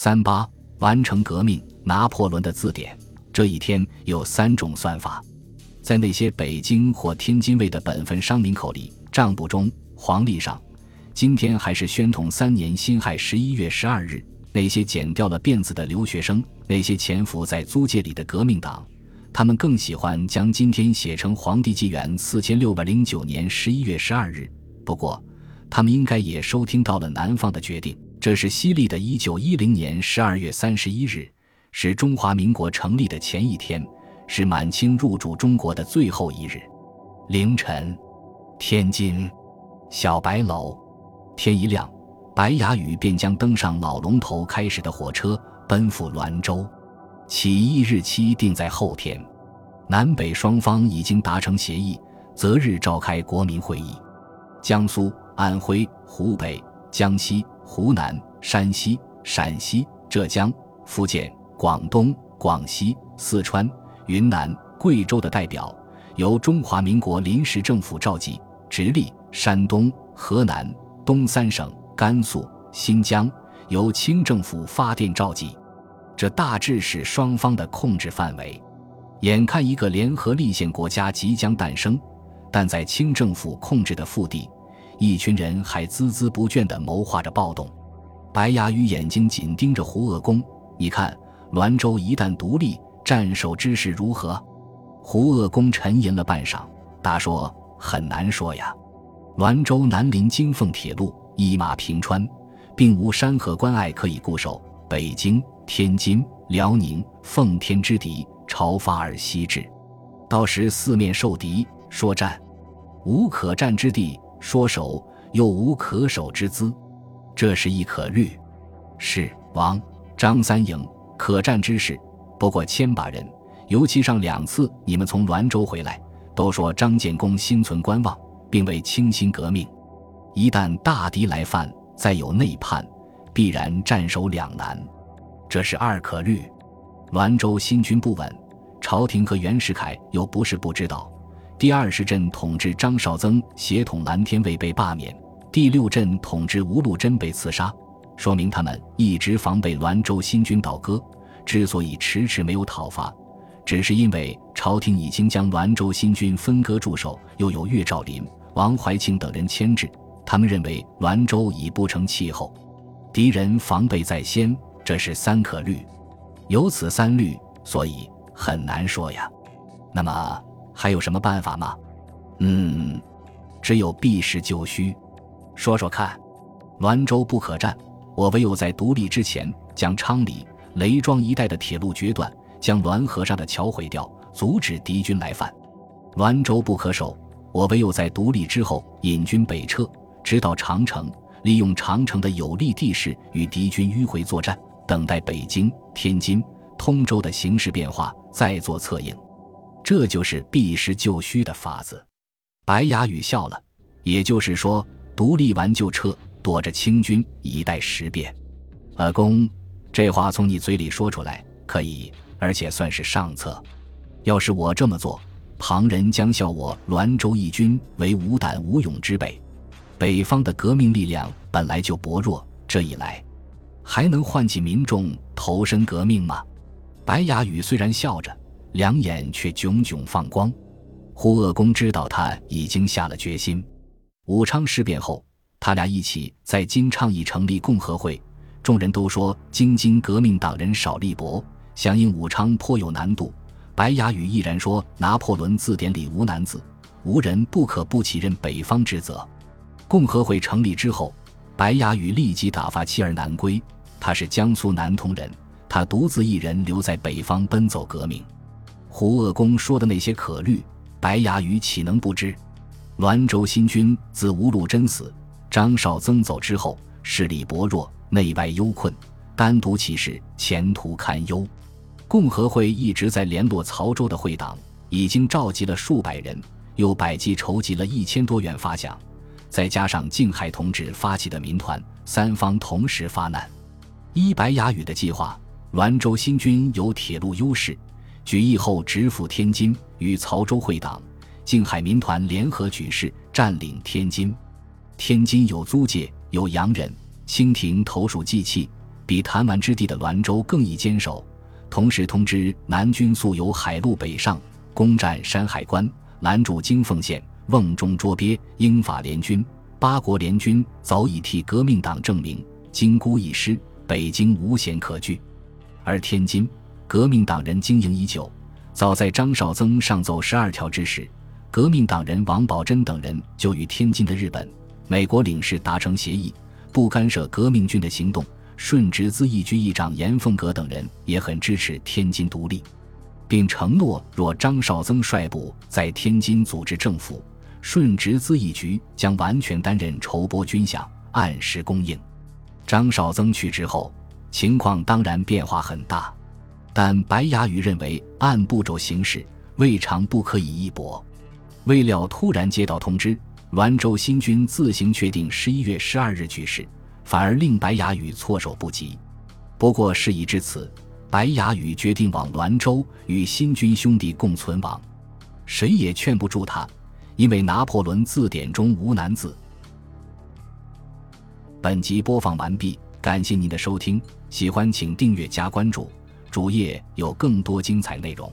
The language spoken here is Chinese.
三八完成革命，拿破仑的字典。这一天有三种算法，在那些北京或天津卫的本分商民口里、账簿中、黄历上，今天还是宣统三年辛亥十一月十二日。那些剪掉了辫子的留学生，那些潜伏在租界里的革命党，他们更喜欢将今天写成皇帝纪元四千六百零九年十一月十二日。不过，他们应该也收听到了南方的决定。这是西历的一九一零年十二月三十一日，是中华民国成立的前一天，是满清入主中国的最后一日。凌晨，天津，小白楼，天一亮。白牙宇便将登上老龙头开始的火车，奔赴滦州。起义日期定在后天。南北双方已经达成协议，择日召开国民会议。江苏、安徽、湖北、江西、湖南、山西、陕西、浙江、福建、广东、广西、四川、云南、贵州的代表由中华民国临时政府召集，直隶、山东、河南、东三省。甘肃、新疆由清政府发电召集，这大致是双方的控制范围。眼看一个联合立宪国家即将诞生，但在清政府控制的腹地，一群人还孜孜不倦地谋划着暴动。白牙鱼眼睛紧盯着胡鄂公，你看，滦州一旦独立，战守之势如何？胡鄂公沉吟了半晌，答说：“很难说呀。滦州南临京凤铁路。”一马平川，并无山河关隘可以固守。北京、天津、辽宁，奉天之敌，朝发而西至，到时四面受敌，说战无可战之地，说守又无可守之资，这是亦可虑。是王张三营可战之势，不过千把人。尤其上两次你们从滦州回来，都说张建功心存观望，并未倾心革命。一旦大敌来犯，再有内叛，必然战守两难，这是二可虑。滦州新军不稳，朝廷和袁世凯又不是不知道。第二十镇统治张绍曾协统蓝天卫被罢免，第六镇统治吴禄贞被刺杀，说明他们一直防备滦州新军倒戈。之所以迟迟没有讨伐，只是因为朝廷已经将滦州新军分割驻守，又有岳兆林、王怀庆等人牵制。他们认为滦州已不成气候，敌人防备在先，这是三可虑。有此三虑，所以很难说呀。那么还有什么办法吗？嗯，只有避实就虚。说说看，滦州不可战，我唯有在独立之前将昌黎、雷庄一带的铁路决断，将滦河上的桥毁掉，阻止敌军来犯。滦州不可守，我唯有在独立之后引军北撤。直到长城，利用长城的有利地势与敌军迂回作战，等待北京、天津、通州的形势变化，再做策应。这就是避实就虚的法子。白牙宇笑了，也就是说，独立完就撤，躲着清军，以待时变。阿公，这话从你嘴里说出来可以，而且算是上策。要是我这么做，旁人将笑我滦州义军为无胆无勇之辈。北方的革命力量本来就薄弱，这一来，还能唤起民众投身革命吗？白牙宇虽然笑着，两眼却炯炯放光。胡鄂公知道他已经下了决心。武昌事变后，他俩一起在京倡议成立共和会，众人都说京津革命党人少力薄，响应武昌颇有难度。白牙宇毅然说：“拿破仑字典里无难字，无人不可不起任北方之责。”共和会成立之后，白牙宇立即打发妻儿南归。他是江苏南通人，他独自一人留在北方奔走革命。胡鄂公说的那些可虑，白牙宇岂能不知？滦州新军自吴禄贞死、张绍曾走之后，势力薄弱，内外忧困，单独起事，前途堪忧。共和会一直在联络曹州的会党，已经召集了数百人，又百计筹集了一千多元发饷。再加上静海同志发起的民团，三方同时发难。依白牙宇的计划，滦州新军有铁路优势，举义后直赴天津，与曹州会党、静海民团联合举事，占领天津。天津有租界，有洋人，清廷投鼠忌器，比弹丸之地的滦州更易坚守。同时通知南军速由海路北上，攻占山海关，拦住京凤线、瓮中捉鳖。英法联军、八国联军早已替革命党证明，金孤一失，北京无险可据。而天津，革命党人经营已久。早在张绍曾上奏十二条之时，革命党人王宝珍等人就与天津的日本、美国领事达成协议，不干涉革命军的行动。顺直咨议局议长严凤阁等人也很支持天津独立，并承诺，若张绍曾率部在天津组织政府，顺直咨议局将完全担任筹拨军饷、按时供应。张绍曾去之后，情况当然变化很大，但白牙宇认为按步骤行事，未尝不可以一搏。未料突然接到通知，滦州新军自行确定十一月十二日举事。反而令白牙宇措手不及。不过事已至此，白牙宇决定往滦州与新军兄弟共存亡，谁也劝不住他，因为拿破仑字典中无难字。本集播放完毕，感谢您的收听，喜欢请订阅加关注，主页有更多精彩内容。